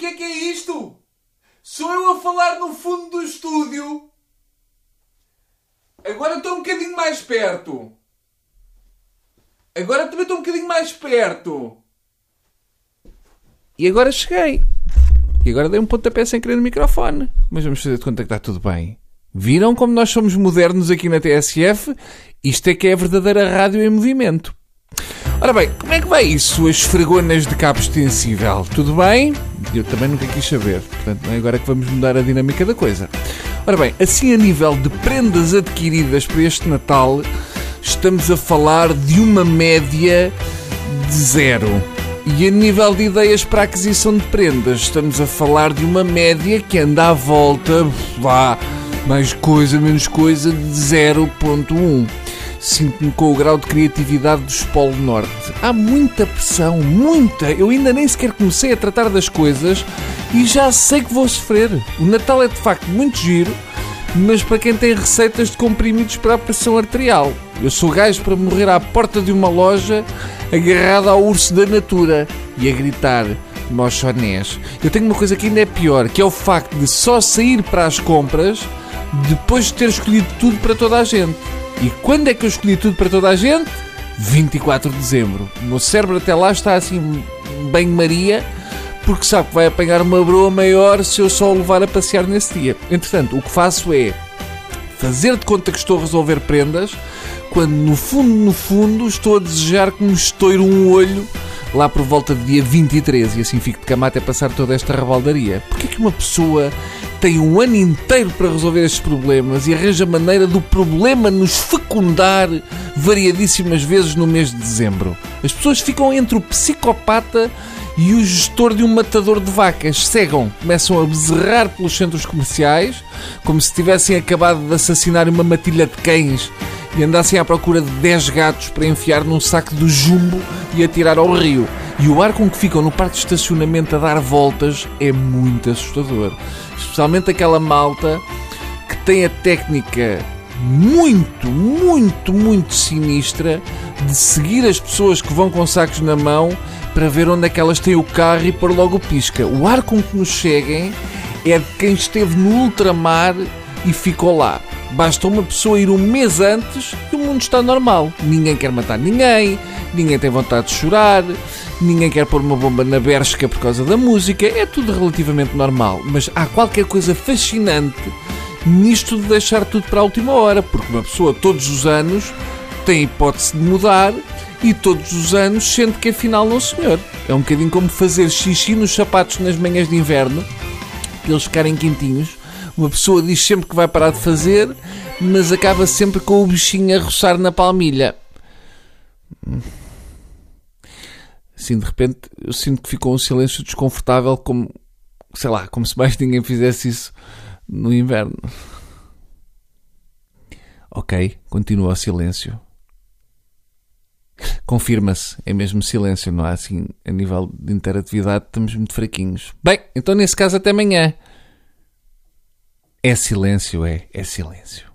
que é que é isto? Sou eu a falar no fundo do estúdio. Agora estou um bocadinho mais perto. Agora também estou um bocadinho mais perto. E agora cheguei. E agora dei um pontapé sem querer no microfone. Mas vamos fazer de conta que está tudo bem. Viram como nós somos modernos aqui na TSF? Isto é que é a verdadeira rádio em movimento. Ora bem, como é que vai isso, suas fregonas de cabo extensível? Tudo bem? Eu também nunca quis saber, portanto não é agora que vamos mudar a dinâmica da coisa. Ora bem, assim a nível de prendas adquiridas para este Natal, estamos a falar de uma média de zero. E a nível de ideias para aquisição de prendas, estamos a falar de uma média que anda à volta, vá, mais coisa, menos coisa, de 0.1 sinto-me com o grau de criatividade do Polo Norte. Há muita pressão, muita. Eu ainda nem sequer comecei a tratar das coisas e já sei que vou sofrer. O Natal é de facto muito giro, mas para quem tem receitas de comprimidos para a pressão arterial. Eu sou gajo para morrer à porta de uma loja agarrado ao urso da natura e a gritar mochonés. Eu tenho uma coisa que ainda é pior, que é o facto de só sair para as compras depois de ter escolhido tudo para toda a gente. E quando é que eu escolhi tudo para toda a gente? 24 de dezembro. O meu cérebro até lá está assim, bem Maria, porque sabe que vai apanhar uma broa maior se eu só o levar a passear nesse dia. Entretanto, o que faço é fazer de conta que estou a resolver prendas, quando no fundo, no fundo, estou a desejar que me estoure um olho lá por volta do dia 23 e assim fico de cama até passar toda esta rebaldaria. Porquê que uma pessoa tem um ano inteiro para resolver estes problemas e arranja maneira do problema nos fecundar variadíssimas vezes no mês de dezembro. As pessoas ficam entre o psicopata e o gestor de um matador de vacas. Cegam, começam a bezerrar pelos centros comerciais, como se tivessem acabado de assassinar uma matilha de cães e andassem à procura de 10 gatos para enfiar num saco de jumbo e atirar ao rio. E o ar com que ficam no parque de estacionamento a dar voltas é muito assustador. Especialmente aquela malta que tem a técnica muito, muito, muito sinistra de seguir as pessoas que vão com sacos na mão para ver onde é que elas têm o carro e pôr logo pisca. O ar com que nos cheguem é de quem esteve no ultramar e ficou lá. Basta uma pessoa ir um mês antes e o mundo está normal. Ninguém quer matar ninguém, ninguém tem vontade de chorar, ninguém quer pôr uma bomba na bershka por causa da música. É tudo relativamente normal. Mas há qualquer coisa fascinante nisto de deixar tudo para a última hora, porque uma pessoa todos os anos tem hipótese de mudar e todos os anos sente que afinal não senhor. É um bocadinho como fazer xixi nos sapatos nas manhãs de inverno, para eles ficarem quentinhos uma pessoa diz sempre que vai parar de fazer, mas acaba sempre com o bichinho a roçar na palmilha. Assim, de repente, eu sinto que ficou um silêncio desconfortável, como, sei lá, como se mais ninguém fizesse isso no inverno. Ok, continua o silêncio. Confirma-se, é mesmo silêncio, não há assim, a nível de interatividade, estamos muito fraquinhos. Bem, então nesse caso, até amanhã. É silêncio, é, é silêncio.